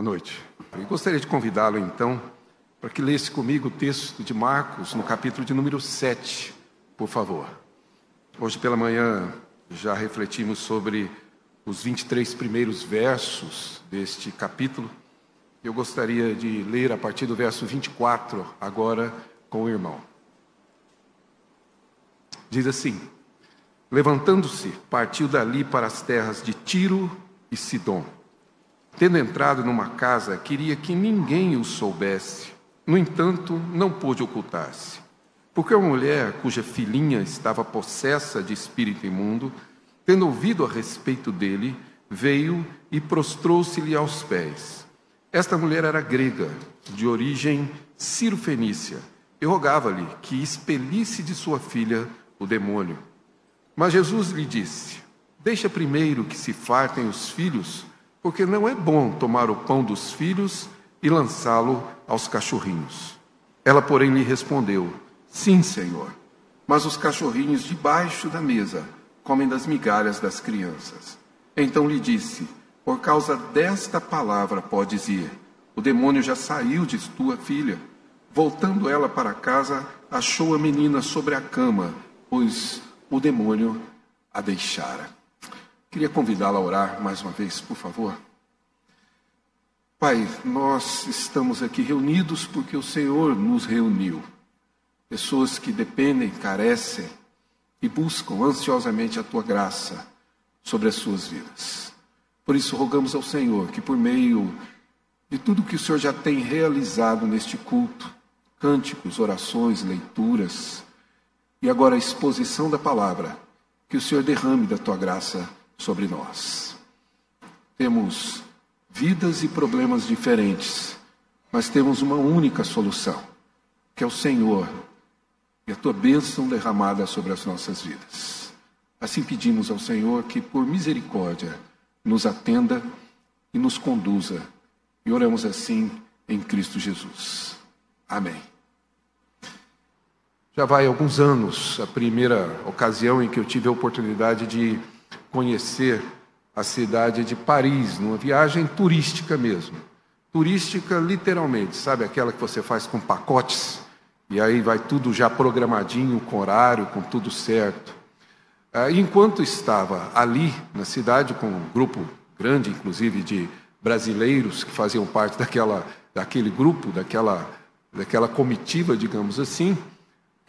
Boa noite. Eu gostaria de convidá-lo então para que lesse comigo o texto de Marcos, no capítulo de número 7, por favor. Hoje pela manhã já refletimos sobre os 23 primeiros versos deste capítulo. Eu gostaria de ler a partir do verso 24 agora com o irmão. Diz assim: Levantando-se, partiu dali para as terras de Tiro e Sidom Tendo entrado numa casa, queria que ninguém o soubesse. No entanto, não pôde ocultar-se. Porque uma mulher cuja filhinha estava possessa de espírito imundo, tendo ouvido a respeito dele, veio e prostrou-se-lhe aos pés. Esta mulher era grega, de origem cirofenícia, e rogava-lhe que expelisse de sua filha o demônio. Mas Jesus lhe disse: Deixa primeiro que se fartem os filhos porque não é bom tomar o pão dos filhos e lançá-lo aos cachorrinhos. Ela, porém, lhe respondeu: Sim, Senhor, mas os cachorrinhos debaixo da mesa comem das migalhas das crianças. Então lhe disse: Por causa desta palavra podes ir. O demônio já saiu de tua filha. Voltando ela para casa, achou a menina sobre a cama, pois o demônio a deixara. Queria convidá-la a orar mais uma vez, por favor. Pai, nós estamos aqui reunidos porque o Senhor nos reuniu. Pessoas que dependem, carecem e buscam ansiosamente a tua graça sobre as suas vidas. Por isso, rogamos ao Senhor que, por meio de tudo que o Senhor já tem realizado neste culto, cânticos, orações, leituras e agora a exposição da palavra, que o Senhor derrame da tua graça sobre nós. Temos vidas e problemas diferentes, mas temos uma única solução, que é o Senhor e a tua bênção derramada sobre as nossas vidas. Assim pedimos ao Senhor que, por misericórdia, nos atenda e nos conduza. E oramos assim em Cristo Jesus. Amém. Já vai alguns anos a primeira ocasião em que eu tive a oportunidade de conhecer a cidade de Paris, numa viagem turística mesmo. Turística literalmente, sabe aquela que você faz com pacotes e aí vai tudo já programadinho, com horário, com tudo certo. Ah, enquanto estava ali na cidade com um grupo grande, inclusive de brasileiros que faziam parte daquela, daquele grupo, daquela, daquela comitiva, digamos assim,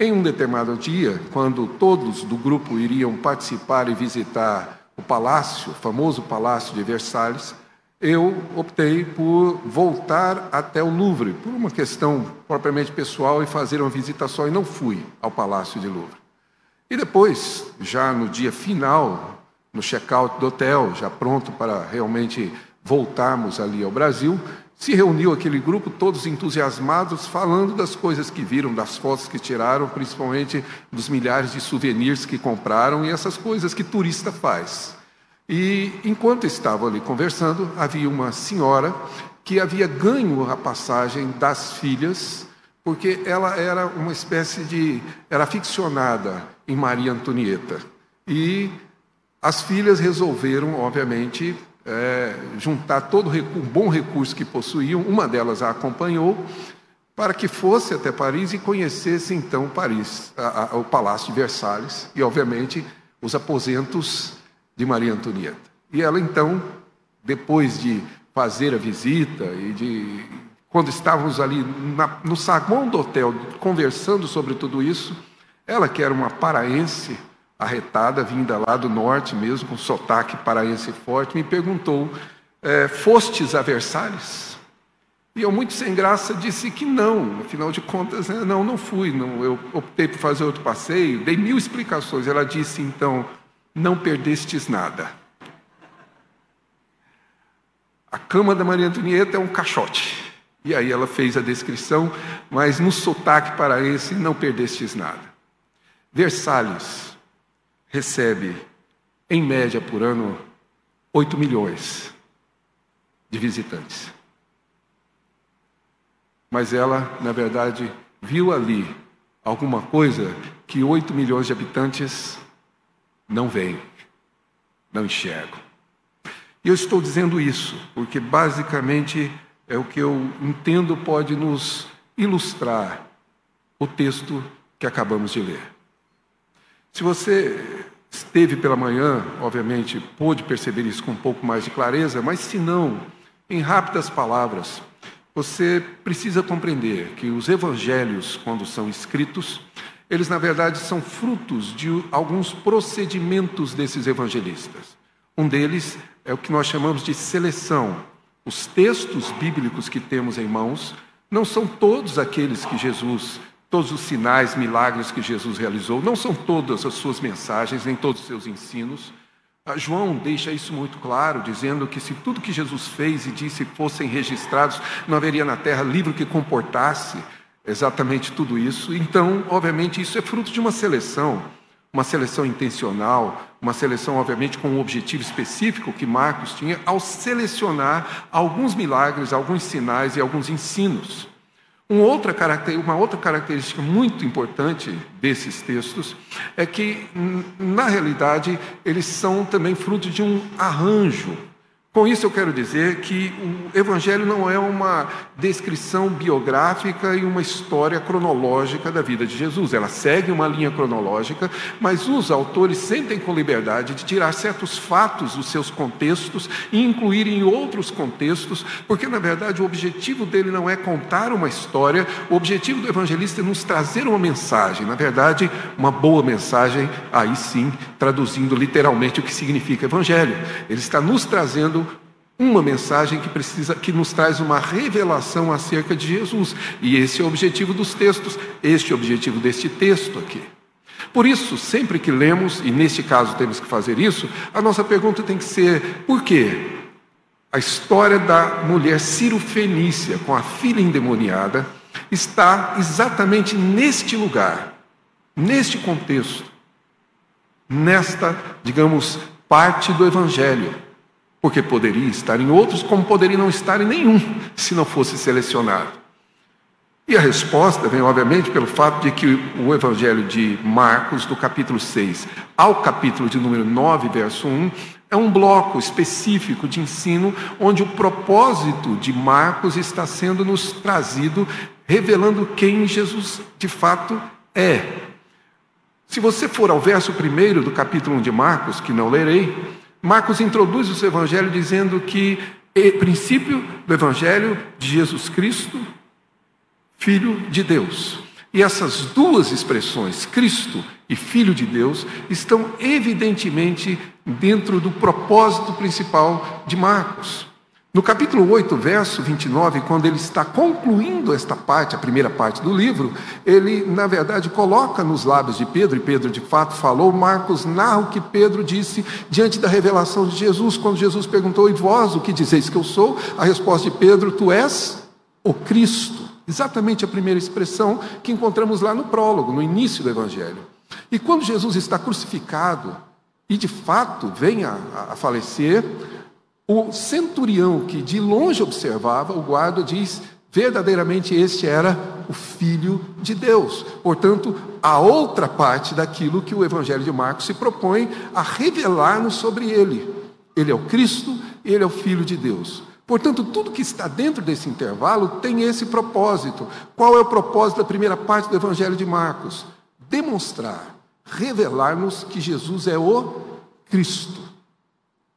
em um determinado dia, quando todos do grupo iriam participar e visitar o palácio, o famoso palácio de Versalhes, eu optei por voltar até o Louvre, por uma questão propriamente pessoal, e fazer uma visita só, e não fui ao Palácio de Louvre. E depois, já no dia final, no check-out do hotel, já pronto para realmente voltarmos ali ao Brasil, se reuniu aquele grupo, todos entusiasmados, falando das coisas que viram, das fotos que tiraram, principalmente dos milhares de souvenirs que compraram e essas coisas que turista faz. E enquanto estavam ali conversando, havia uma senhora que havia ganho a passagem das filhas, porque ela era uma espécie de. era ficcionada em Maria Antonieta. E as filhas resolveram, obviamente, é, juntar todo o bom recurso que possuíam, uma delas a acompanhou, para que fosse até Paris e conhecesse então Paris, a, a, o Palácio de Versalhes e, obviamente, os aposentos de Maria Antonieta. E ela então, depois de fazer a visita e de quando estávamos ali na, no saguão do hotel conversando sobre tudo isso, ela que era uma paraense, arretada, vinda lá do norte mesmo, com sotaque paraense forte, me perguntou: é, Fostes a Versalhes? E eu, muito sem graça, disse que não, afinal de contas, né, não, não fui, não, eu optei por fazer outro passeio, dei mil explicações. Ela disse então: Não perdestes nada. A cama da Maria Antonieta é um caixote. E aí ela fez a descrição, mas no sotaque paraense, não perdestes nada. Versalhes recebe, em média por ano, 8 milhões de visitantes. Mas ela, na verdade, viu ali alguma coisa que 8 milhões de habitantes não veem, não enxergam. E eu estou dizendo isso porque basicamente é o que eu entendo pode nos ilustrar o texto que acabamos de ler. Se você esteve pela manhã, obviamente pôde perceber isso com um pouco mais de clareza, mas se não, em rápidas palavras, você precisa compreender que os evangelhos, quando são escritos, eles na verdade são frutos de alguns procedimentos desses evangelistas. Um deles é o que nós chamamos de seleção. Os textos bíblicos que temos em mãos não são todos aqueles que Jesus, todos os sinais, milagres que Jesus realizou, não são todas as suas mensagens, nem todos os seus ensinos. Ah, João deixa isso muito claro, dizendo que se tudo que Jesus fez e disse fossem registrados, não haveria na terra livro que comportasse exatamente tudo isso. Então, obviamente, isso é fruto de uma seleção, uma seleção intencional, uma seleção, obviamente, com um objetivo específico que Marcos tinha ao selecionar alguns milagres, alguns sinais e alguns ensinos. Uma outra, uma outra característica muito importante desses textos é que, na realidade, eles são também fruto de um arranjo com isso eu quero dizer que o Evangelho não é uma descrição biográfica e uma história cronológica da vida de Jesus. Ela segue uma linha cronológica, mas os autores sentem com liberdade de tirar certos fatos dos seus contextos e incluir em outros contextos, porque na verdade o objetivo dele não é contar uma história, o objetivo do evangelista é nos trazer uma mensagem, na verdade, uma boa mensagem, aí sim, traduzindo literalmente o que significa evangelho. Ele está nos trazendo uma mensagem que precisa que nos traz uma revelação acerca de Jesus. E esse é o objetivo dos textos, este é o objetivo deste texto aqui. Por isso, sempre que lemos, e neste caso temos que fazer isso, a nossa pergunta tem que ser: por quê? A história da mulher Ciro Fenícia com a filha endemoniada está exatamente neste lugar, neste contexto, nesta, digamos, parte do Evangelho porque poderia estar em outros, como poderia não estar em nenhum, se não fosse selecionado. E a resposta vem, obviamente, pelo fato de que o Evangelho de Marcos, do capítulo 6 ao capítulo de número 9, verso 1, é um bloco específico de ensino onde o propósito de Marcos está sendo nos trazido, revelando quem Jesus de fato é. Se você for ao verso 1 do capítulo 1 de Marcos, que não lerei, Marcos introduz o seu evangelho dizendo que o princípio do evangelho de Jesus Cristo, filho de Deus. E essas duas expressões, Cristo e Filho de Deus, estão evidentemente dentro do propósito principal de Marcos. No capítulo 8, verso 29, quando ele está concluindo esta parte, a primeira parte do livro, ele, na verdade, coloca nos lábios de Pedro, e Pedro de fato falou, Marcos narra o que Pedro disse diante da revelação de Jesus, quando Jesus perguntou: E vós, o que dizeis que eu sou? A resposta de Pedro: Tu és o Cristo. Exatamente a primeira expressão que encontramos lá no prólogo, no início do Evangelho. E quando Jesus está crucificado, e de fato vem a, a falecer, o centurião que de longe observava, o guarda diz: verdadeiramente este era o Filho de Deus. Portanto, a outra parte daquilo que o Evangelho de Marcos se propõe a revelar-nos sobre ele. Ele é o Cristo, ele é o Filho de Deus. Portanto, tudo que está dentro desse intervalo tem esse propósito. Qual é o propósito da primeira parte do Evangelho de Marcos? Demonstrar, revelar-nos que Jesus é o Cristo.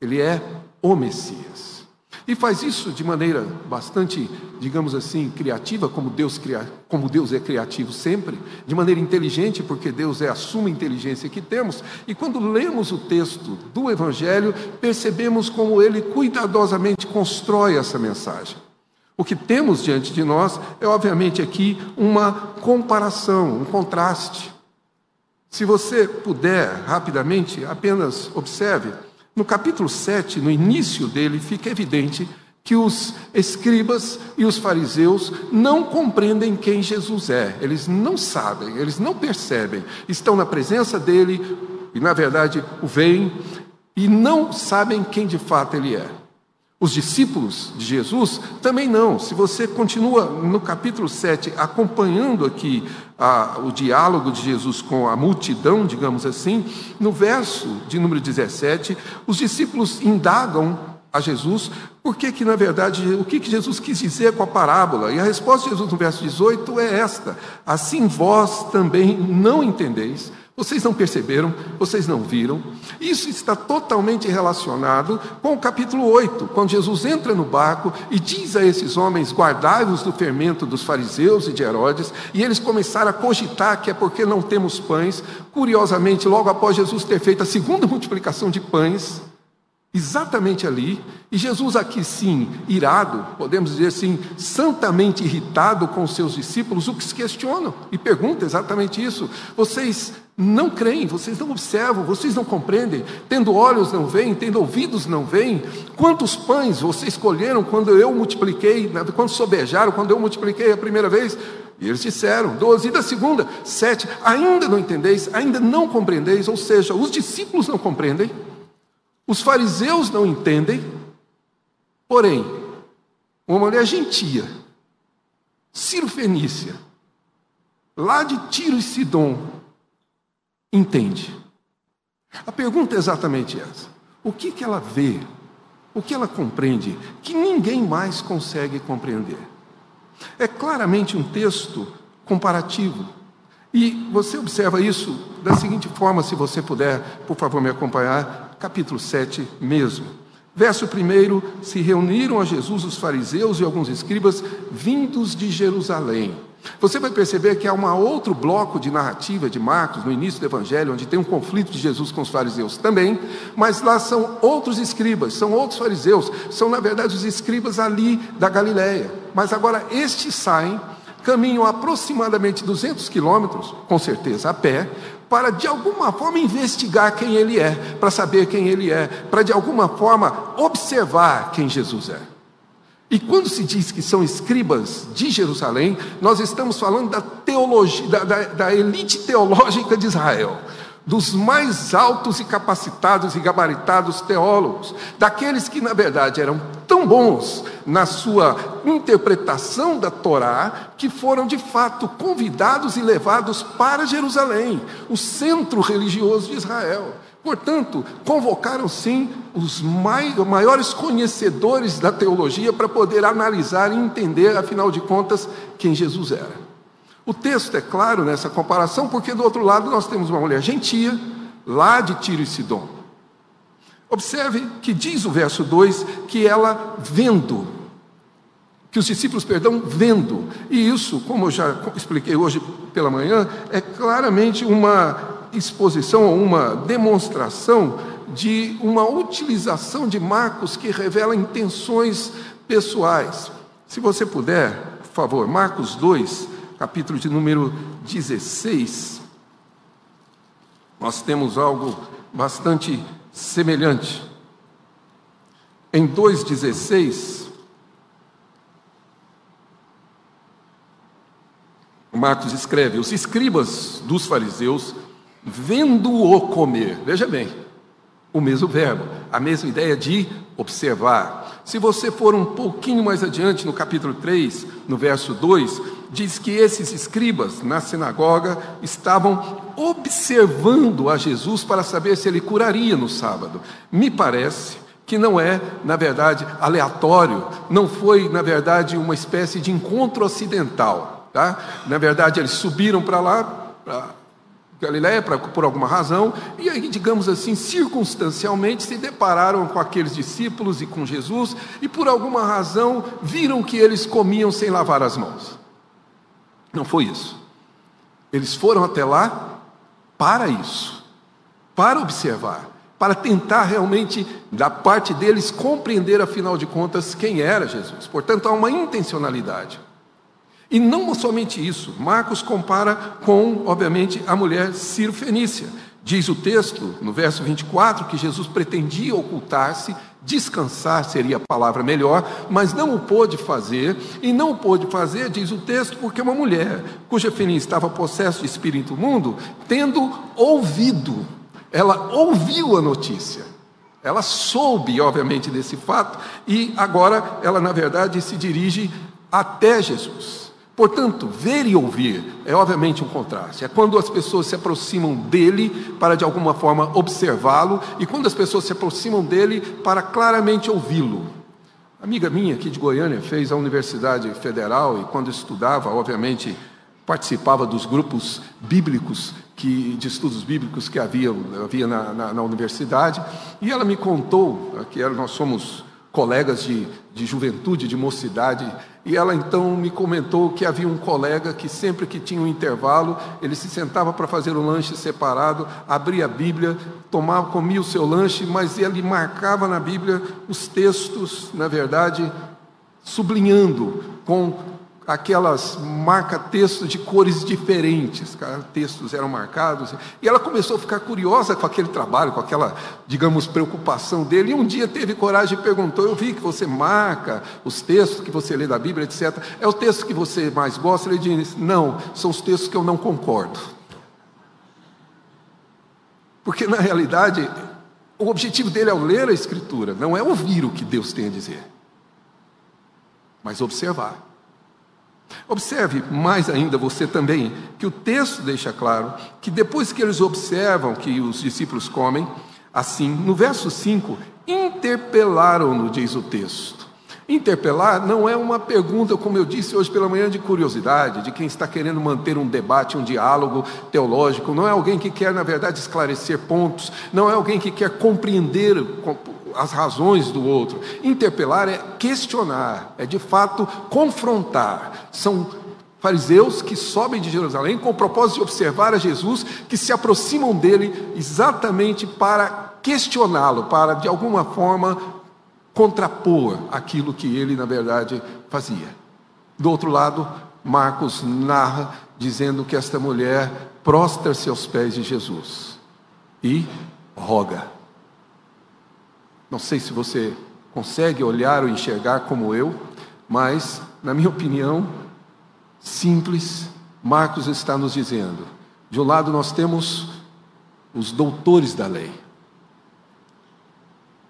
Ele é o Messias. E faz isso de maneira bastante, digamos assim, criativa, como Deus, cria, como Deus é criativo sempre, de maneira inteligente, porque Deus é a suma inteligência que temos. E quando lemos o texto do Evangelho, percebemos como ele cuidadosamente constrói essa mensagem. O que temos diante de nós é, obviamente, aqui uma comparação, um contraste. Se você puder, rapidamente, apenas observe no capítulo 7, no início dele, fica evidente que os escribas e os fariseus não compreendem quem Jesus é, eles não sabem, eles não percebem, estão na presença dele e, na verdade, o veem e não sabem quem de fato ele é. Os discípulos de Jesus também não. Se você continua no capítulo 7 acompanhando aqui a, o diálogo de Jesus com a multidão, digamos assim, no verso de número 17, os discípulos indagam a Jesus por que, que na verdade, o que, que Jesus quis dizer com a parábola. E a resposta de Jesus no verso 18 é esta: Assim vós também não entendeis vocês não perceberam, vocês não viram. Isso está totalmente relacionado com o capítulo 8, quando Jesus entra no barco e diz a esses homens: guardai-vos do fermento dos fariseus e de Herodes, e eles começaram a cogitar que é porque não temos pães. Curiosamente, logo após Jesus ter feito a segunda multiplicação de pães, Exatamente ali, e Jesus aqui sim, irado, podemos dizer assim, santamente irritado com os seus discípulos, o que se questionam e pergunta exatamente isso. Vocês não creem, vocês não observam, vocês não compreendem, tendo olhos não veem, tendo ouvidos não veem. Quantos pães vocês escolheram quando eu multipliquei, quando sobejaram, quando eu multipliquei a primeira vez? E eles disseram, doze, e da segunda, sete, ainda não entendeis, ainda não compreendeis, ou seja, os discípulos não compreendem. Os fariseus não entendem, porém, uma mulher gentia, Ciro Fenícia, lá de Tiro e Sidom, entende. A pergunta é exatamente essa: o que, que ela vê, o que ela compreende, que ninguém mais consegue compreender? É claramente um texto comparativo. E você observa isso da seguinte forma, se você puder, por favor, me acompanhar capítulo 7 mesmo. Verso 1: Se reuniram a Jesus os fariseus e alguns escribas vindos de Jerusalém. Você vai perceber que há um outro bloco de narrativa de Marcos, no início do Evangelho, onde tem um conflito de Jesus com os fariseus também, mas lá são outros escribas, são outros fariseus, são na verdade os escribas ali da Galiléia. Mas agora estes saem, caminham aproximadamente 200 quilômetros, com certeza a pé, para de alguma forma investigar quem ele é, para saber quem ele é, para de alguma forma observar quem Jesus é. E quando se diz que são escribas de Jerusalém, nós estamos falando da teologia, da, da, da elite teológica de Israel dos mais altos e capacitados e gabaritados teólogos, daqueles que, na verdade, eram tão bons na sua interpretação da Torá, que foram de fato convidados e levados para Jerusalém, o centro religioso de Israel. Portanto, convocaram sim os maiores conhecedores da teologia para poder analisar e entender, afinal de contas, quem Jesus era. O texto é claro nessa comparação, porque do outro lado nós temos uma mulher gentia, lá de Tiro e Sidom. Observe que diz o verso 2 que ela vendo, que os discípulos, perdão, vendo. E isso, como eu já expliquei hoje pela manhã, é claramente uma exposição ou uma demonstração de uma utilização de Marcos que revela intenções pessoais. Se você puder, por favor, Marcos 2, capítulo de número 16, nós temos algo bastante semelhante. Em 2,16, Marcos escreve: Os escribas dos fariseus, vendo-o comer, veja bem, o mesmo verbo, a mesma ideia de observar. Se você for um pouquinho mais adiante, no capítulo 3, no verso 2, diz que esses escribas na sinagoga estavam observando a Jesus para saber se ele curaria no sábado. Me parece que não é, na verdade, aleatório, não foi, na verdade, uma espécie de encontro ocidental. Tá? Na verdade, eles subiram para lá, Galiléia, por alguma razão, e aí, digamos assim, circunstancialmente se depararam com aqueles discípulos e com Jesus, e por alguma razão viram que eles comiam sem lavar as mãos. Não foi isso. Eles foram até lá para isso, para observar, para tentar realmente, da parte deles, compreender, afinal de contas, quem era Jesus. Portanto, há uma intencionalidade. E não somente isso, Marcos compara com, obviamente, a mulher Ciro Fenícia. Diz o texto, no verso 24, que Jesus pretendia ocultar-se Descansar seria a palavra melhor, mas não o pôde fazer, e não o pôde fazer, diz o texto, porque uma mulher cuja filhinha estava possessa de espírito imundo, tendo ouvido, ela ouviu a notícia, ela soube, obviamente, desse fato, e agora ela, na verdade, se dirige até Jesus. Portanto, ver e ouvir é obviamente um contraste. É quando as pessoas se aproximam dele para de alguma forma observá-lo e quando as pessoas se aproximam dele para claramente ouvi-lo. Amiga minha aqui de Goiânia fez a Universidade Federal e quando estudava, obviamente, participava dos grupos bíblicos que, de estudos bíblicos que havia, havia na, na, na universidade e ela me contou que nós somos colegas de, de juventude, de mocidade, e ela então me comentou que havia um colega que sempre que tinha um intervalo, ele se sentava para fazer o lanche separado, abria a Bíblia, tomava, comia o seu lanche, mas ele marcava na Bíblia os textos, na verdade, sublinhando com aquelas marca-textos de cores diferentes, textos eram marcados, e ela começou a ficar curiosa com aquele trabalho, com aquela, digamos, preocupação dele, e um dia teve coragem e perguntou: Eu vi que você marca os textos que você lê da Bíblia, etc. É o texto que você mais gosta? Ele disse: Não, são os textos que eu não concordo. Porque na realidade, o objetivo dele ao ler a Escritura não é ouvir o que Deus tem a dizer, mas observar. Observe mais ainda você também, que o texto deixa claro que depois que eles observam que os discípulos comem, assim, no verso 5, interpelaram-no, diz o texto. Interpelar não é uma pergunta, como eu disse hoje pela manhã, de curiosidade, de quem está querendo manter um debate, um diálogo teológico, não é alguém que quer, na verdade, esclarecer pontos, não é alguém que quer compreender as razões do outro. Interpelar é questionar, é de fato confrontar. São fariseus que sobem de Jerusalém com o propósito de observar a Jesus, que se aproximam dele exatamente para questioná-lo, para de alguma forma contrapor aquilo que ele na verdade fazia. Do outro lado, Marcos narra dizendo que esta mulher prostra-se aos pés de Jesus e roga. Não sei se você consegue olhar ou enxergar como eu, mas, na minha opinião, simples, Marcos está nos dizendo: de um lado nós temos os doutores da lei,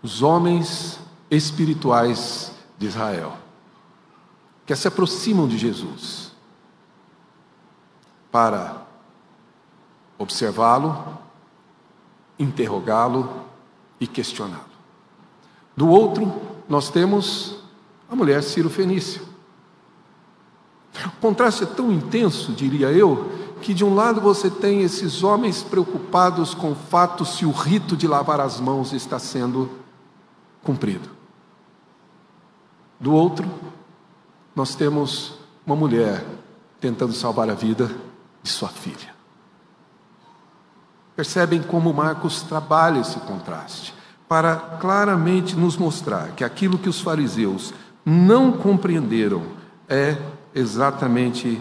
os homens espirituais de Israel, que se aproximam de Jesus para observá-lo, interrogá-lo e questioná-lo. Do outro, nós temos a mulher Ciro Fenício. O contraste é tão intenso, diria eu, que de um lado você tem esses homens preocupados com o fato se o rito de lavar as mãos está sendo cumprido. Do outro, nós temos uma mulher tentando salvar a vida de sua filha. Percebem como Marcos trabalha esse contraste para claramente nos mostrar que aquilo que os fariseus não compreenderam é exatamente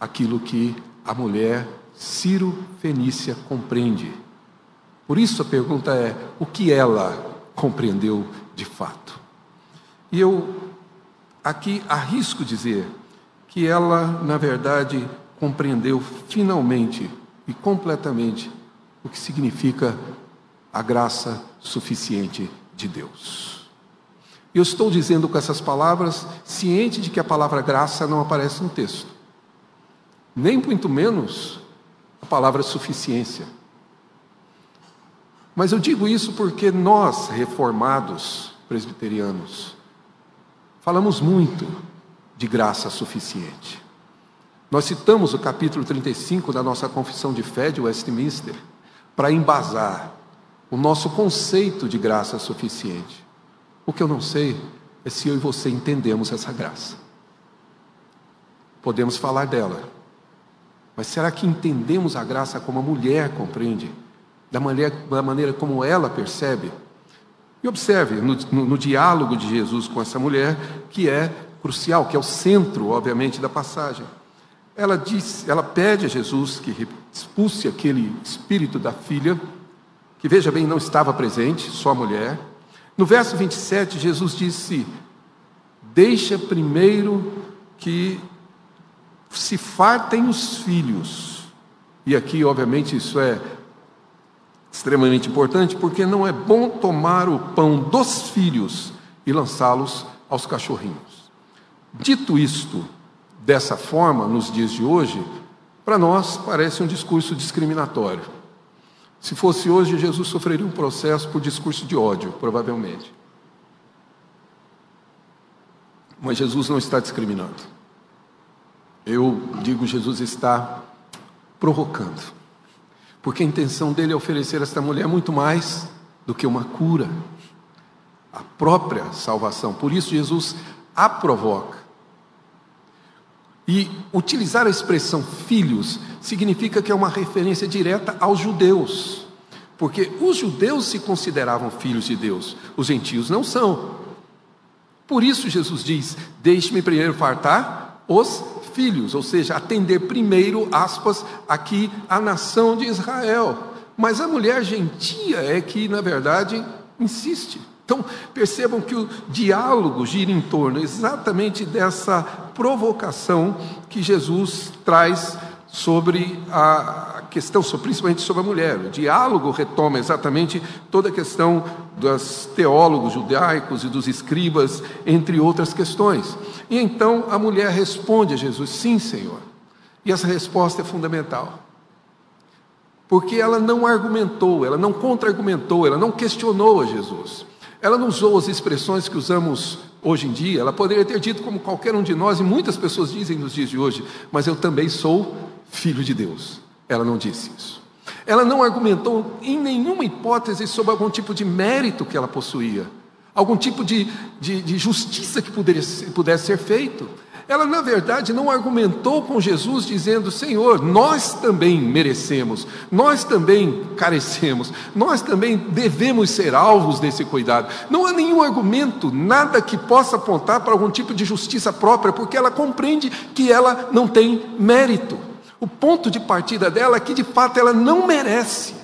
aquilo que a mulher Ciro Fenícia compreende. Por isso a pergunta é: o que ela compreendeu de fato? E eu aqui arrisco dizer que ela, na verdade, compreendeu finalmente e completamente o que significa a graça suficiente de Deus. Eu estou dizendo com essas palavras, ciente de que a palavra graça não aparece no texto, nem muito menos a palavra suficiência. Mas eu digo isso porque nós, reformados presbiterianos, falamos muito de graça suficiente. Nós citamos o capítulo 35 da nossa confissão de fé de Westminster para embasar o nosso conceito de graça suficiente. O que eu não sei é se eu e você entendemos essa graça. Podemos falar dela, mas será que entendemos a graça como a mulher compreende? Da maneira, da maneira como ela percebe? E observe no, no, no diálogo de Jesus com essa mulher, que é crucial, que é o centro, obviamente, da passagem. Ela diz, ela pede a Jesus que expulse aquele espírito da filha que veja bem, não estava presente, só a mulher. No verso 27, Jesus disse: Deixa primeiro que se fartem os filhos. E aqui, obviamente, isso é extremamente importante, porque não é bom tomar o pão dos filhos e lançá-los aos cachorrinhos. Dito isto, dessa forma nos dias de hoje, para nós parece um discurso discriminatório. Se fosse hoje, Jesus sofreria um processo por discurso de ódio, provavelmente. Mas Jesus não está discriminando. Eu digo, Jesus está provocando. Porque a intenção dele é oferecer a esta mulher muito mais do que uma cura, a própria salvação. Por isso, Jesus a provoca. E utilizar a expressão filhos significa que é uma referência direta aos judeus, porque os judeus se consideravam filhos de Deus, os gentios não são. Por isso Jesus diz: Deixe-me primeiro fartar os filhos, ou seja, atender primeiro, aspas, aqui a nação de Israel. Mas a mulher gentia é que, na verdade, insiste. Então, percebam que o diálogo gira em torno exatamente dessa provocação que Jesus traz sobre a questão, principalmente sobre a mulher. O diálogo retoma exatamente toda a questão dos teólogos judaicos e dos escribas, entre outras questões. E então a mulher responde a Jesus: Sim, Senhor. E essa resposta é fundamental. Porque ela não argumentou, ela não contra-argumentou, ela não questionou a Jesus. Ela não usou as expressões que usamos hoje em dia, ela poderia ter dito como qualquer um de nós, e muitas pessoas dizem nos dias de hoje, mas eu também sou filho de Deus. Ela não disse isso. Ela não argumentou em nenhuma hipótese sobre algum tipo de mérito que ela possuía, algum tipo de, de, de justiça que poderia, pudesse ser feito. Ela, na verdade, não argumentou com Jesus dizendo: Senhor, nós também merecemos, nós também carecemos, nós também devemos ser alvos desse cuidado. Não há nenhum argumento, nada que possa apontar para algum tipo de justiça própria, porque ela compreende que ela não tem mérito. O ponto de partida dela é que, de fato, ela não merece.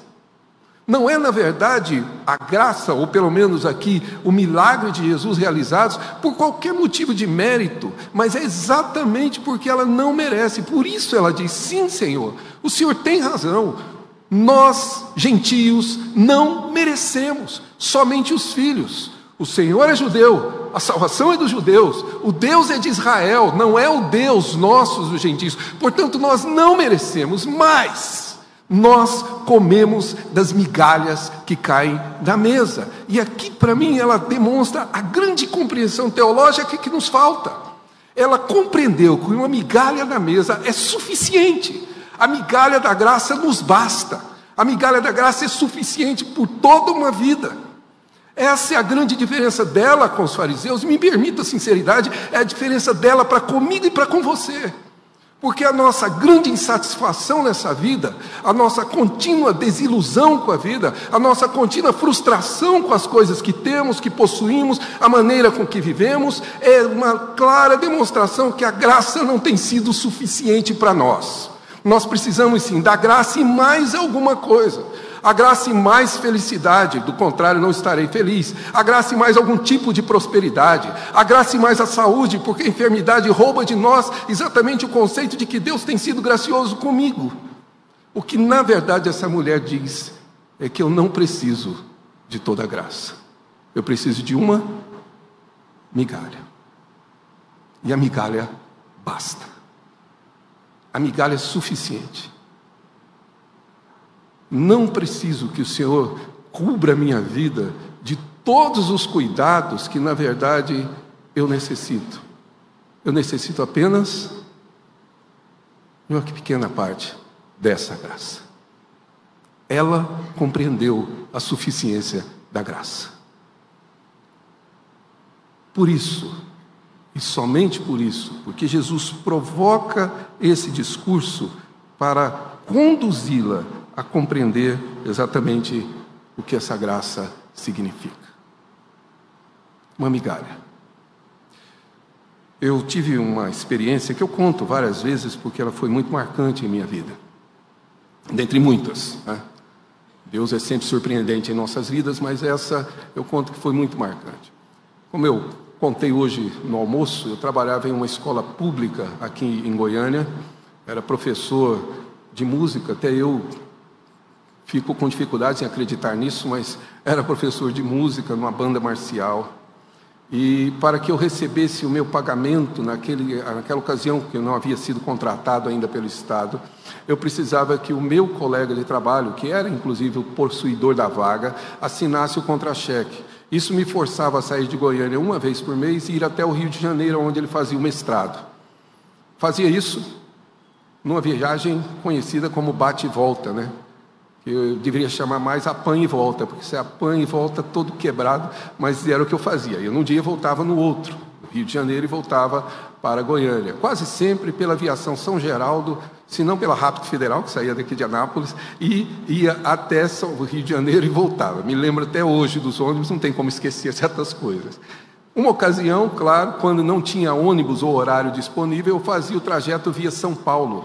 Não é, na verdade, a graça, ou pelo menos aqui, o milagre de Jesus realizados por qualquer motivo de mérito, mas é exatamente porque ela não merece. Por isso ela diz: sim, Senhor, o Senhor tem razão. Nós, gentios, não merecemos, somente os filhos. O Senhor é judeu, a salvação é dos judeus, o Deus é de Israel, não é o Deus nosso, os gentios. Portanto, nós não merecemos, mas nós comemos das migalhas que caem da mesa. E aqui, para mim, ela demonstra a grande compreensão teológica que nos falta. Ela compreendeu que uma migalha da mesa é suficiente. A migalha da graça nos basta. A migalha da graça é suficiente por toda uma vida. Essa é a grande diferença dela com os fariseus. Me permita a sinceridade, é a diferença dela para comigo e para com você. Porque a nossa grande insatisfação nessa vida, a nossa contínua desilusão com a vida, a nossa contínua frustração com as coisas que temos, que possuímos, a maneira com que vivemos, é uma clara demonstração que a graça não tem sido suficiente para nós. Nós precisamos sim da graça e mais alguma coisa. A graça e mais felicidade, do contrário, não estarei feliz. A graça e mais algum tipo de prosperidade. A graça e mais a saúde, porque a enfermidade rouba de nós exatamente o conceito de que Deus tem sido gracioso comigo. O que na verdade essa mulher diz é que eu não preciso de toda a graça. Eu preciso de uma migalha. E a migalha basta. A migalha é suficiente. Não preciso que o Senhor cubra a minha vida de todos os cuidados que, na verdade, eu necessito. Eu necessito apenas de uma pequena parte dessa graça. Ela compreendeu a suficiência da graça. Por isso, e somente por isso, porque Jesus provoca esse discurso para conduzi-la a compreender exatamente o que essa graça significa. Uma migalha. Eu tive uma experiência que eu conto várias vezes porque ela foi muito marcante em minha vida, dentre muitas. Né? Deus é sempre surpreendente em nossas vidas, mas essa eu conto que foi muito marcante. Como eu contei hoje no almoço, eu trabalhava em uma escola pública aqui em Goiânia, era professor de música, até eu Fico com dificuldade em acreditar nisso, mas era professor de música numa banda marcial. E para que eu recebesse o meu pagamento naquele, naquela ocasião, que eu não havia sido contratado ainda pelo Estado, eu precisava que o meu colega de trabalho, que era inclusive o possuidor da vaga, assinasse o contra-cheque. Isso me forçava a sair de Goiânia uma vez por mês e ir até o Rio de Janeiro, onde ele fazia o mestrado. Fazia isso numa viagem conhecida como bate e volta, né? Eu deveria chamar mais apanha e volta, porque você apanha e volta todo quebrado, mas era o que eu fazia. Eu num dia voltava no outro, Rio de Janeiro, e voltava para Goiânia, quase sempre pela aviação São Geraldo, se não pela Rápido Federal, que saía daqui de Anápolis, e ia até o Rio de Janeiro e voltava. Me lembro até hoje dos ônibus, não tem como esquecer certas coisas. Uma ocasião, claro, quando não tinha ônibus ou horário disponível, eu fazia o trajeto via São Paulo.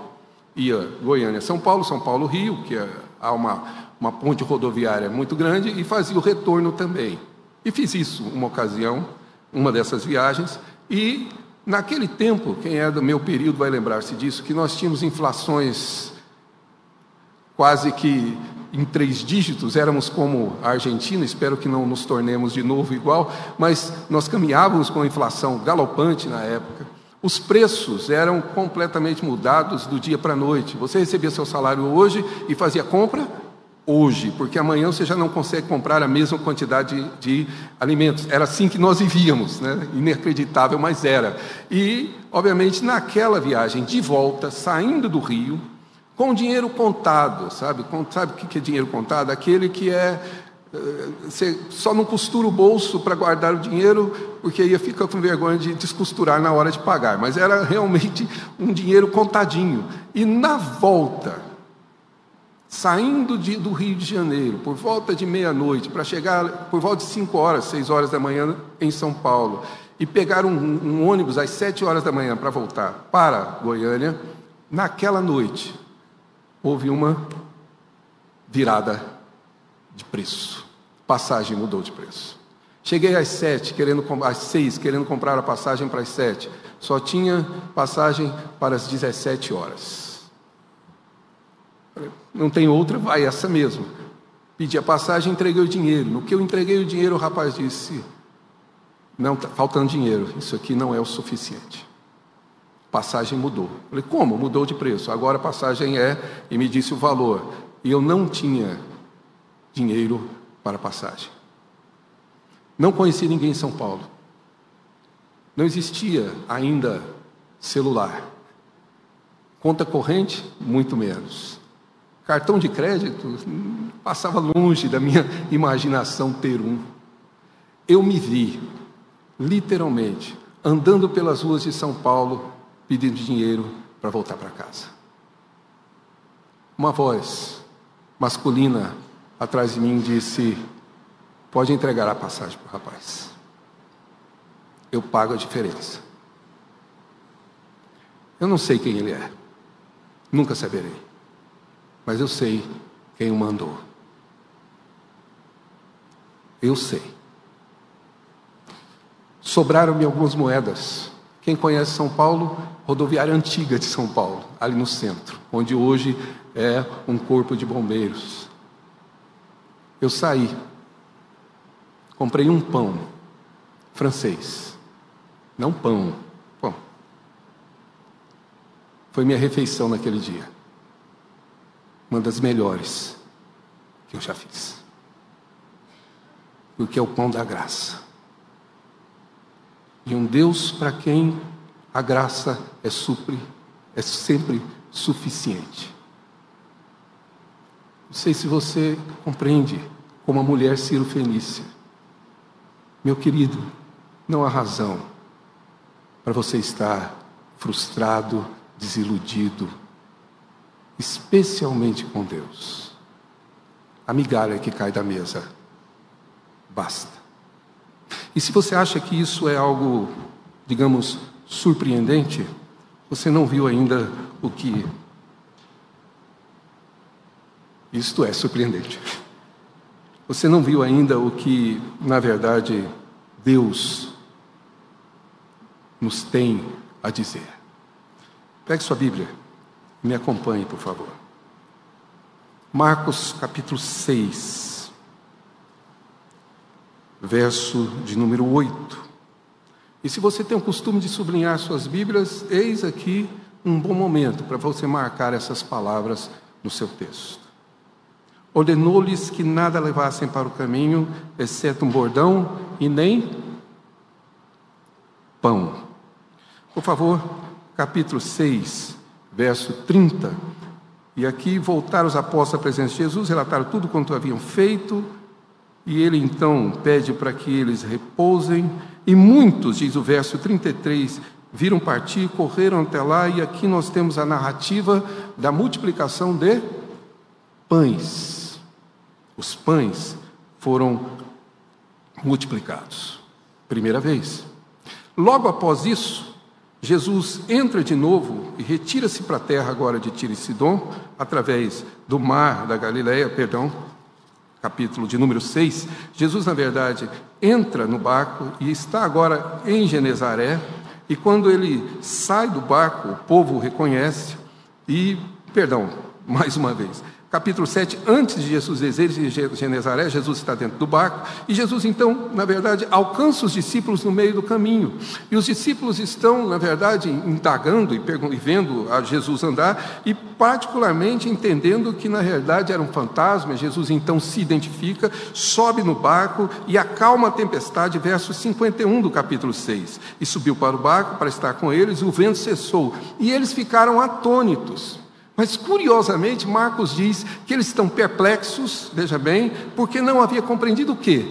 Ia Goiânia, São Paulo, São Paulo, Rio, que é há uma, uma ponte rodoviária muito grande, e fazia o retorno também. E fiz isso uma ocasião, uma dessas viagens, e naquele tempo, quem é do meu período vai lembrar-se disso, que nós tínhamos inflações quase que em três dígitos, éramos como a Argentina, espero que não nos tornemos de novo igual, mas nós caminhávamos com a inflação galopante na época. Os preços eram completamente mudados do dia para a noite. Você recebia seu salário hoje e fazia compra hoje, porque amanhã você já não consegue comprar a mesma quantidade de, de alimentos. Era assim que nós vivíamos, né? inacreditável, mas era. E, obviamente, naquela viagem de volta, saindo do Rio, com dinheiro contado, sabe? Sabe o que é dinheiro contado? Aquele que é você só não costura o bolso para guardar o dinheiro, porque ia ficar com vergonha de descosturar na hora de pagar. Mas era realmente um dinheiro contadinho. E na volta, saindo de, do Rio de Janeiro, por volta de meia-noite, para chegar por volta de 5 horas, 6 horas da manhã em São Paulo, e pegar um, um ônibus às 7 horas da manhã para voltar para Goiânia, naquela noite, houve uma virada de preço passagem mudou de preço. Cheguei às sete, querendo às seis, querendo comprar a passagem para as sete. Só tinha passagem para as 17 horas. Não tem outra, vai essa mesmo. Pedi a passagem, entreguei o dinheiro. No que eu entreguei o dinheiro, o rapaz disse: Não, está faltando dinheiro, isso aqui não é o suficiente. Passagem mudou. Falei, como? Mudou de preço. Agora a passagem é, e me disse o valor. E eu não tinha dinheiro para a passagem. Não conheci ninguém em São Paulo. Não existia ainda celular. Conta corrente, muito menos. Cartão de crédito, passava longe da minha imaginação ter um. Eu me vi, literalmente, andando pelas ruas de São Paulo, pedindo dinheiro para voltar para casa. Uma voz masculina atrás de mim disse: Pode entregar a passagem para o rapaz. Eu pago a diferença. Eu não sei quem ele é, nunca saberei, mas eu sei quem o mandou. Eu sei. Sobraram-me algumas moedas. Quem conhece São Paulo, rodoviária antiga de São Paulo, ali no centro, onde hoje é um corpo de bombeiros. Eu saí, comprei um pão francês, não pão, pão. Foi minha refeição naquele dia, uma das melhores que eu já fiz, porque é o pão da graça. E um Deus para quem a graça é supre, é sempre suficiente. Não sei se você compreende como a mulher Ciro Fenícia. Meu querido, não há razão para você estar frustrado, desiludido, especialmente com Deus. A migalha que cai da mesa basta. E se você acha que isso é algo, digamos, surpreendente, você não viu ainda o que isto é surpreendente. Você não viu ainda o que, na verdade, Deus nos tem a dizer. Pegue sua Bíblia e me acompanhe, por favor. Marcos capítulo 6, verso de número 8. E se você tem o costume de sublinhar suas Bíblias, eis aqui um bom momento para você marcar essas palavras no seu texto. Ordenou-lhes que nada levassem para o caminho, exceto um bordão e nem pão. Por favor, capítulo 6, verso 30. E aqui voltaram os apóstolos à presença de Jesus, relataram tudo quanto haviam feito, e ele então pede para que eles repousem. E muitos, diz o verso 33, viram partir, correram até lá, e aqui nós temos a narrativa da multiplicação de pães. Os pães foram multiplicados. Primeira vez. Logo após isso, Jesus entra de novo e retira-se para a terra agora de Tiro e Sidom, através do mar da Galileia, perdão, capítulo de número 6, Jesus, na verdade, entra no barco e está agora em Genezaré, e quando ele sai do barco, o povo o reconhece e, perdão, mais uma vez, capítulo 7, antes de Jesus descer de Genezaré, Jesus está dentro do barco, e Jesus então, na verdade, alcança os discípulos no meio do caminho. E os discípulos estão, na verdade, indagando e, vendo a Jesus andar, e particularmente entendendo que, na verdade, era um fantasma. Jesus então se identifica, sobe no barco e acalma a tempestade, verso 51 do capítulo 6. E subiu para o barco para estar com eles, e o vento cessou. E eles ficaram atônitos. Mas curiosamente, Marcos diz que eles estão perplexos, veja bem, porque não havia compreendido o quê?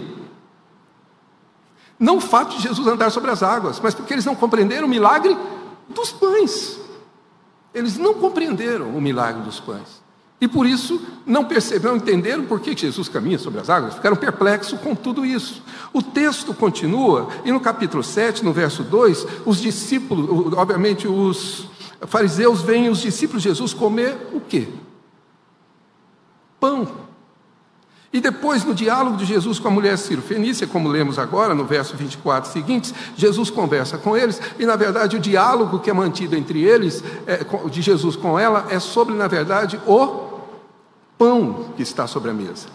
Não o fato de Jesus andar sobre as águas, mas porque eles não compreenderam o milagre dos pães. Eles não compreenderam o milagre dos pães. E por isso não perceberam, entenderam por que Jesus caminha sobre as águas, ficaram perplexos com tudo isso. O texto continua, e no capítulo 7, no verso 2, os discípulos, obviamente os, fariseus veem os discípulos de Jesus comer o quê? Pão. E depois, no diálogo de Jesus com a mulher Ciro Fenícia, como lemos agora no verso 24 seguintes, Jesus conversa com eles, e na verdade o diálogo que é mantido entre eles, é, de Jesus com ela, é sobre, na verdade, o pão que está sobre a mesa.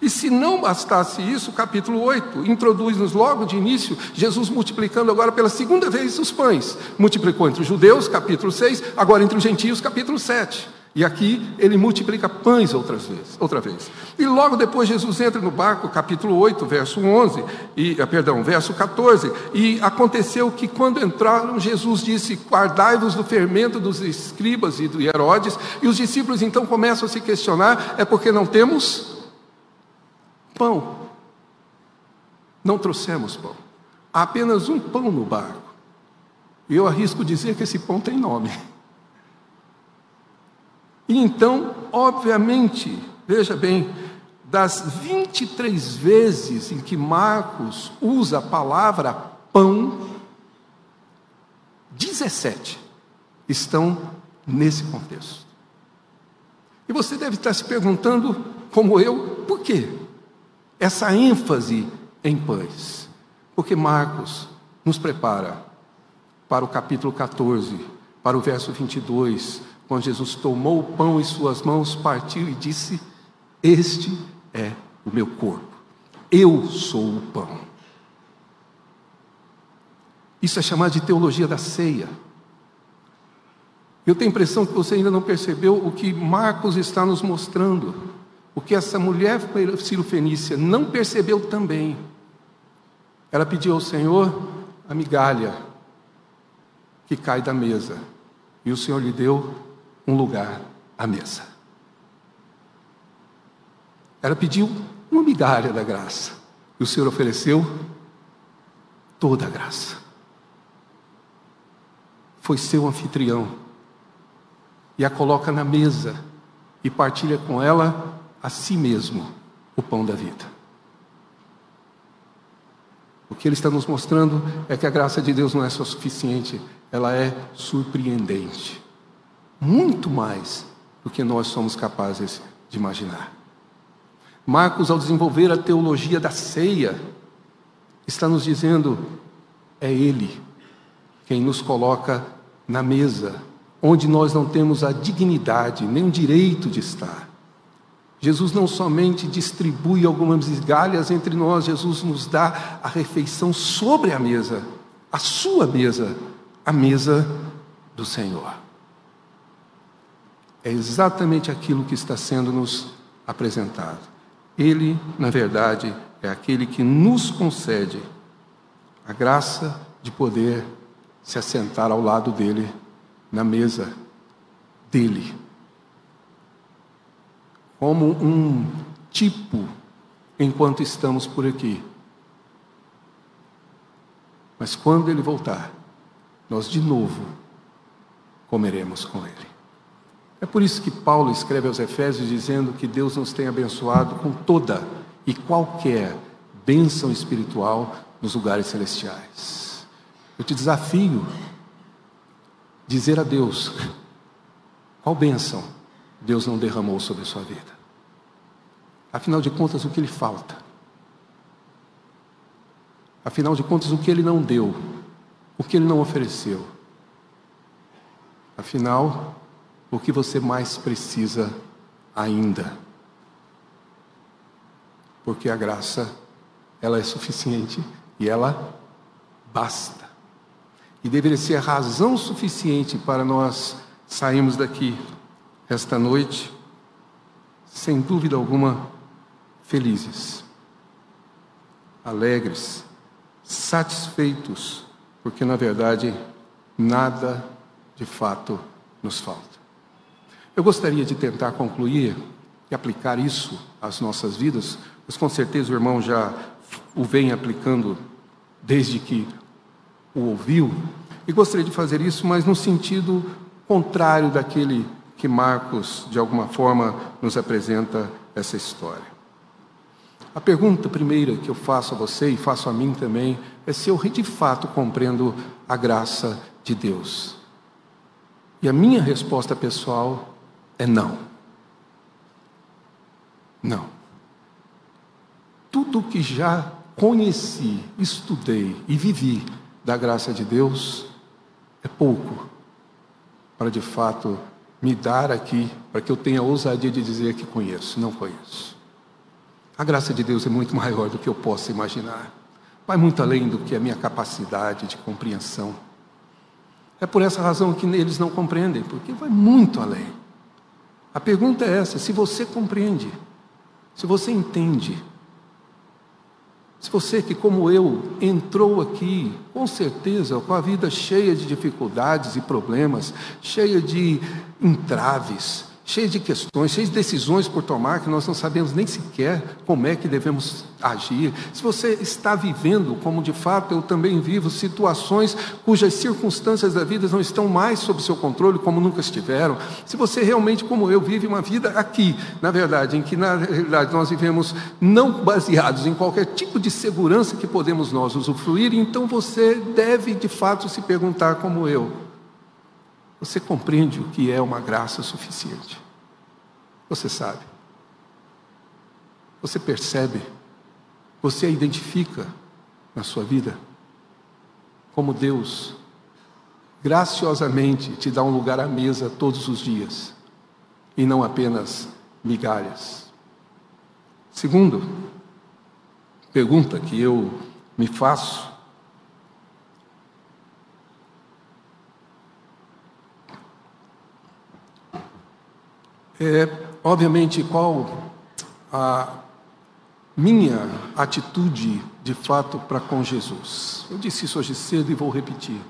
E se não bastasse isso, o capítulo 8 introduz-nos logo de início Jesus multiplicando agora pela segunda vez os pães. Multiplicou entre os judeus, capítulo 6, agora entre os gentios, capítulo 7. E aqui ele multiplica pães outras vezes, outra vez. E logo depois Jesus entra no barco, capítulo 8, verso 11, e, ah, perdão, verso 14, e aconteceu que quando entraram, Jesus disse: "Guardai-vos do fermento dos escribas e de Herodes", e os discípulos então começam a se questionar: é porque não temos pão. Não trouxemos pão. Há apenas um pão no barco. E eu arrisco dizer que esse pão tem nome. E então, obviamente, veja bem, das 23 vezes em que Marcos usa a palavra pão, 17 estão nesse contexto. E você deve estar se perguntando, como eu, por quê? Essa ênfase em pães, porque Marcos nos prepara para o capítulo 14, para o verso 22, quando Jesus tomou o pão em suas mãos, partiu e disse: Este é o meu corpo, eu sou o pão. Isso é chamado de teologia da ceia. Eu tenho a impressão que você ainda não percebeu o que Marcos está nos mostrando. O que essa mulher Fenícia não percebeu também. Ela pediu ao Senhor a migalha que cai da mesa. E o Senhor lhe deu um lugar à mesa. Ela pediu uma migalha da graça. E o Senhor ofereceu toda a graça. Foi seu anfitrião. E a coloca na mesa e partilha com ela a si mesmo o pão da vida. O que ele está nos mostrando é que a graça de Deus não é só suficiente, ela é surpreendente. Muito mais do que nós somos capazes de imaginar. Marcos, ao desenvolver a teologia da ceia, está nos dizendo: é Ele quem nos coloca na mesa, onde nós não temos a dignidade nem o direito de estar. Jesus não somente distribui algumas migalhas entre nós, Jesus nos dá a refeição sobre a mesa, a sua mesa, a mesa do Senhor. É exatamente aquilo que está sendo nos apresentado. Ele, na verdade, é aquele que nos concede a graça de poder se assentar ao lado dele, na mesa dele. Como um tipo, enquanto estamos por aqui. Mas quando ele voltar, nós de novo comeremos com ele. É por isso que Paulo escreve aos Efésios dizendo que Deus nos tem abençoado com toda e qualquer bênção espiritual nos lugares celestiais. Eu te desafio dizer a Deus qual bênção Deus não derramou sobre a sua vida. Afinal de contas, o que lhe falta? Afinal de contas, o que ele não deu? O que ele não ofereceu? Afinal, o que você mais precisa ainda. Porque a graça, ela é suficiente e ela basta. E deveria ser a razão suficiente para nós sairmos daqui esta noite, sem dúvida alguma, felizes, alegres, satisfeitos, porque na verdade nada de fato nos falta. Eu gostaria de tentar concluir e aplicar isso às nossas vidas, mas com certeza o irmão já o vem aplicando desde que o ouviu, e gostaria de fazer isso, mas no sentido contrário daquele que Marcos, de alguma forma, nos apresenta essa história. A pergunta primeira que eu faço a você e faço a mim também é se eu de fato compreendo a graça de Deus. E a minha resposta pessoal é não. Não. Tudo que já conheci, estudei e vivi da graça de Deus é pouco para de fato me dar aqui, para que eu tenha ousadia de dizer que conheço. Não conheço. A graça de Deus é muito maior do que eu possa imaginar. Vai muito além do que a minha capacidade de compreensão. É por essa razão que eles não compreendem, porque vai muito além. A pergunta é essa: se você compreende, se você entende, se você que, como eu, entrou aqui, com certeza, com a vida cheia de dificuldades e problemas, cheia de entraves, cheia de questões, cheia de decisões por tomar que nós não sabemos nem sequer como é que devemos agir. Se você está vivendo, como de fato eu também vivo, situações cujas circunstâncias da vida não estão mais sob seu controle como nunca estiveram, se você realmente, como eu, vive uma vida aqui, na verdade, em que na realidade nós vivemos não baseados em qualquer tipo de segurança que podemos nós usufruir, então você deve de fato se perguntar como eu você compreende o que é uma graça suficiente? Você sabe. Você percebe. Você a identifica na sua vida como Deus graciosamente te dá um lugar à mesa todos os dias e não apenas migalhas. Segundo, pergunta que eu me faço É, obviamente, qual a minha atitude de fato para com Jesus? Eu disse isso hoje cedo e vou repetir.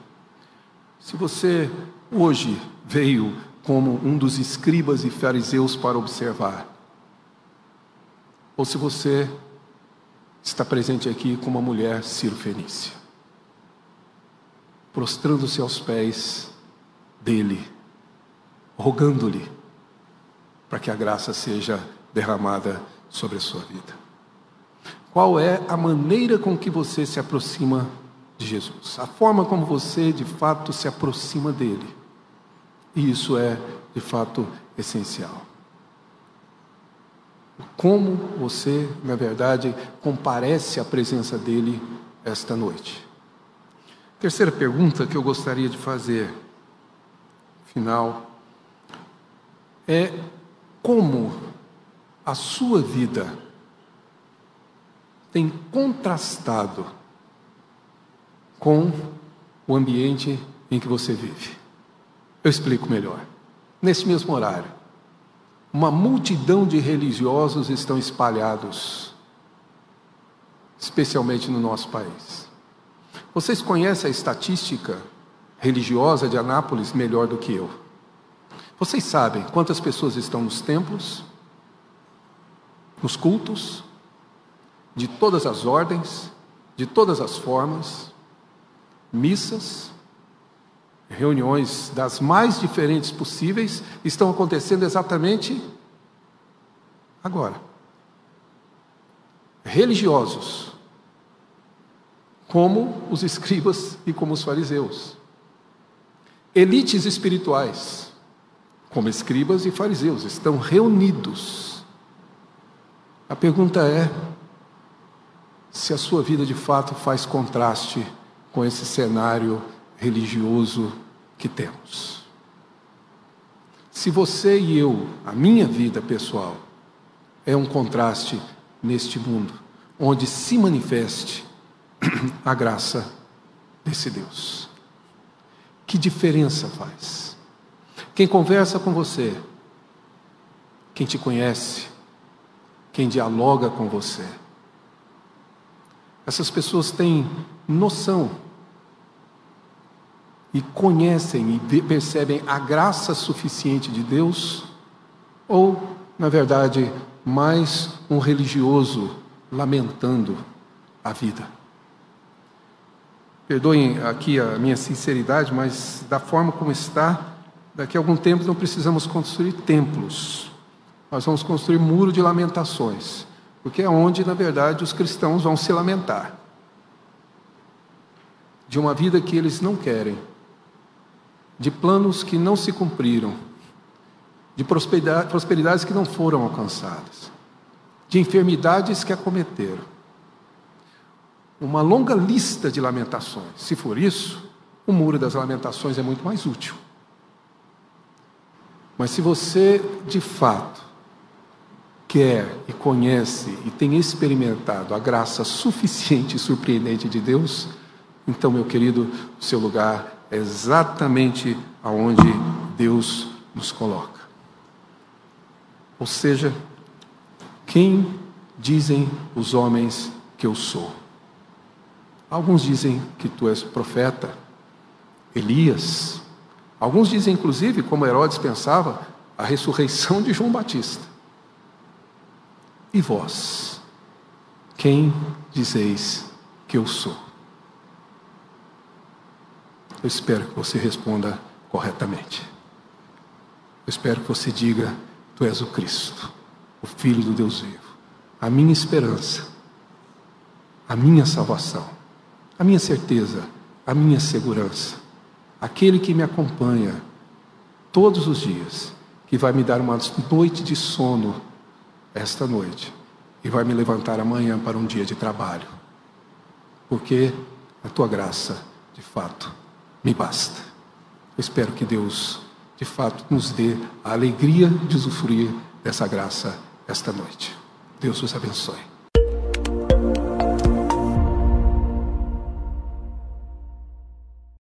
Se você hoje veio como um dos escribas e fariseus para observar, ou se você está presente aqui como uma mulher Ciro-Fenícia, prostrando-se aos pés dele, rogando-lhe para que a graça seja derramada sobre a sua vida. Qual é a maneira com que você se aproxima de Jesus? A forma como você de fato se aproxima dele. E isso é de fato essencial. Como você, na verdade, comparece à presença dele esta noite? Terceira pergunta que eu gostaria de fazer, final, é como a sua vida tem contrastado com o ambiente em que você vive. Eu explico melhor. Nesse mesmo horário, uma multidão de religiosos estão espalhados, especialmente no nosso país. Vocês conhecem a estatística religiosa de Anápolis melhor do que eu. Vocês sabem quantas pessoas estão nos templos, nos cultos, de todas as ordens, de todas as formas, missas, reuniões das mais diferentes possíveis estão acontecendo exatamente agora. Religiosos, como os escribas e como os fariseus. Elites espirituais, como escribas e fariseus, estão reunidos. A pergunta é: se a sua vida de fato faz contraste com esse cenário religioso que temos. Se você e eu, a minha vida pessoal, é um contraste neste mundo, onde se manifeste a graça desse Deus. Que diferença faz? Quem conversa com você, quem te conhece, quem dialoga com você, essas pessoas têm noção e conhecem e percebem a graça suficiente de Deus, ou, na verdade, mais um religioso lamentando a vida. Perdoem aqui a minha sinceridade, mas da forma como está, daqui a algum tempo não precisamos construir templos. Nós vamos construir muro de lamentações, porque é onde, na verdade, os cristãos vão se lamentar de uma vida que eles não querem, de planos que não se cumpriram, de prosperidades que não foram alcançadas, de enfermidades que acometeram. Uma longa lista de lamentações. Se for isso, o muro das lamentações é muito mais útil. Mas se você, de fato, quer e conhece e tem experimentado a graça suficiente e surpreendente de Deus, então, meu querido, o seu lugar é exatamente aonde Deus nos coloca. Ou seja, quem dizem os homens que eu sou? Alguns dizem que tu és profeta, Elias. Alguns dizem, inclusive, como Herodes pensava, a ressurreição de João Batista. E vós, quem dizeis que eu sou? Eu espero que você responda corretamente. Eu espero que você diga: Tu és o Cristo, o Filho do Deus vivo, a minha esperança, a minha salvação, a minha certeza, a minha segurança, aquele que me acompanha todos os dias, que vai me dar uma noite de sono esta noite e vai me levantar amanhã para um dia de trabalho, porque a tua graça, de fato, me basta. Eu espero que Deus, de fato, nos dê a alegria de usufruir dessa graça esta noite. Deus os abençoe.